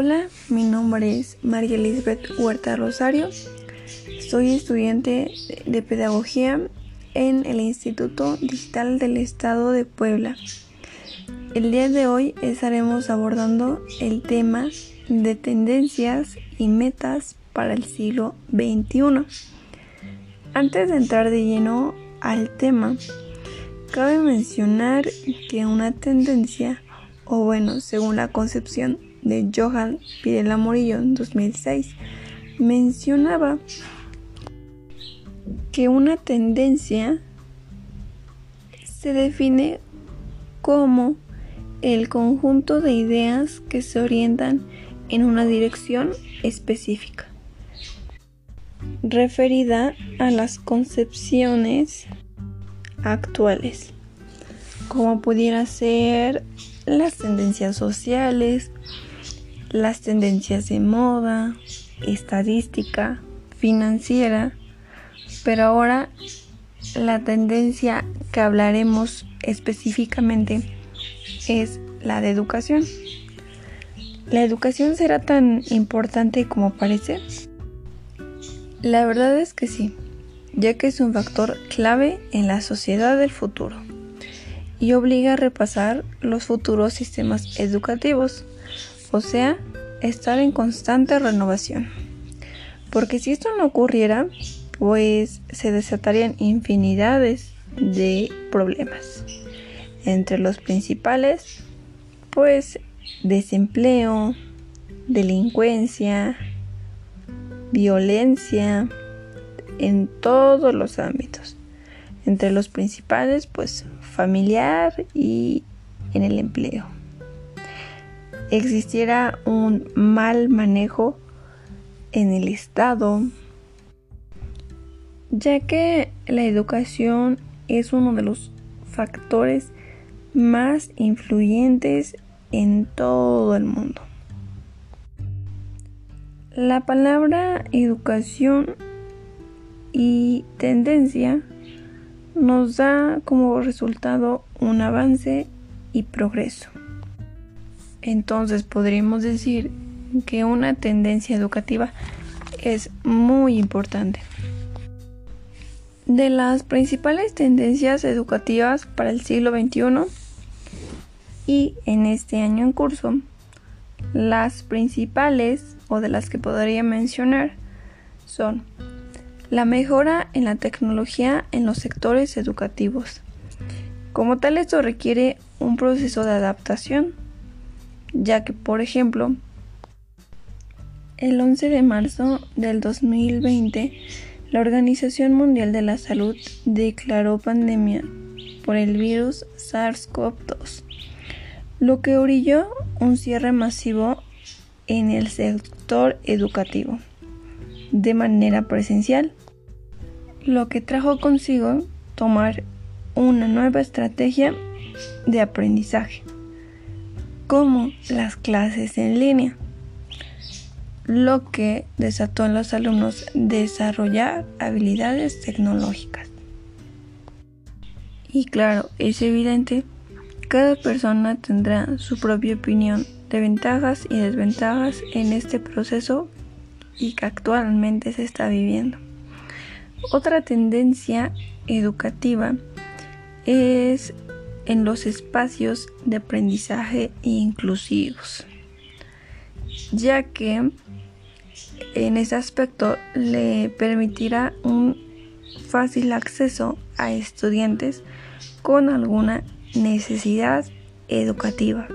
Hola, mi nombre es María Elizabeth Huerta Rosario. Soy estudiante de Pedagogía en el Instituto Digital del Estado de Puebla. El día de hoy estaremos abordando el tema de tendencias y metas para el siglo XXI. Antes de entrar de lleno al tema, cabe mencionar que una tendencia, o bueno, según la concepción de Johan Pirela Morillo en 2006, mencionaba que una tendencia se define como el conjunto de ideas que se orientan en una dirección específica, referida a las concepciones actuales, como pudiera ser las tendencias sociales, las tendencias de moda, estadística, financiera, pero ahora la tendencia que hablaremos específicamente es la de educación. ¿La educación será tan importante como parece? La verdad es que sí, ya que es un factor clave en la sociedad del futuro y obliga a repasar los futuros sistemas educativos, o sea, estar en constante renovación. Porque si esto no ocurriera, pues se desatarían infinidades de problemas. Entre los principales, pues desempleo, delincuencia, violencia en todos los ámbitos. Entre los principales, pues familiar y en el empleo. Existiera un mal manejo en el Estado, ya que la educación es uno de los factores más influyentes en todo el mundo. La palabra educación y tendencia nos da como resultado un avance y progreso. Entonces podríamos decir que una tendencia educativa es muy importante. De las principales tendencias educativas para el siglo XXI y en este año en curso, las principales o de las que podría mencionar son la mejora en la tecnología en los sectores educativos. Como tal, esto requiere un proceso de adaptación, ya que, por ejemplo, el 11 de marzo del 2020, la Organización Mundial de la Salud declaró pandemia por el virus SARS-CoV-2, lo que orilló un cierre masivo en el sector educativo de manera presencial, lo que trajo consigo tomar una nueva estrategia de aprendizaje, como las clases en línea, lo que desató en los alumnos desarrollar habilidades tecnológicas. Y claro, es evidente, cada persona tendrá su propia opinión de ventajas y desventajas en este proceso y que actualmente se está viviendo. Otra tendencia educativa es en los espacios de aprendizaje inclusivos, ya que en ese aspecto le permitirá un fácil acceso a estudiantes con alguna necesidad educativa.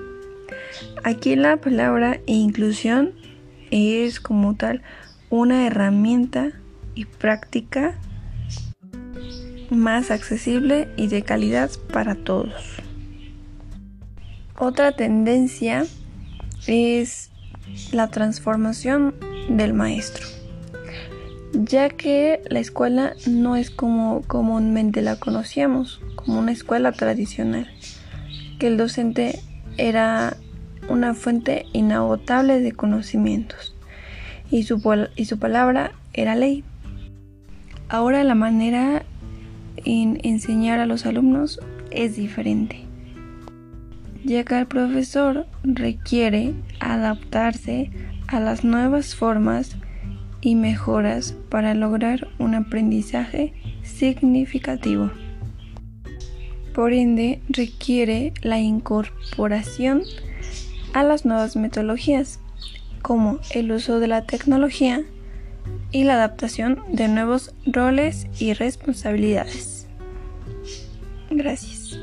Aquí la palabra inclusión es como tal una herramienta y práctica más accesible y de calidad para todos. Otra tendencia es la transformación del maestro, ya que la escuela no es como comúnmente la conocíamos, como una escuela tradicional, que el docente era una fuente inagotable de conocimientos y su, y su palabra era ley. Ahora la manera en enseñar a los alumnos es diferente, ya que el profesor requiere adaptarse a las nuevas formas y mejoras para lograr un aprendizaje significativo. Por ende, requiere la incorporación a las nuevas metodologías, como el uso de la tecnología y la adaptación de nuevos roles y responsabilidades. Gracias.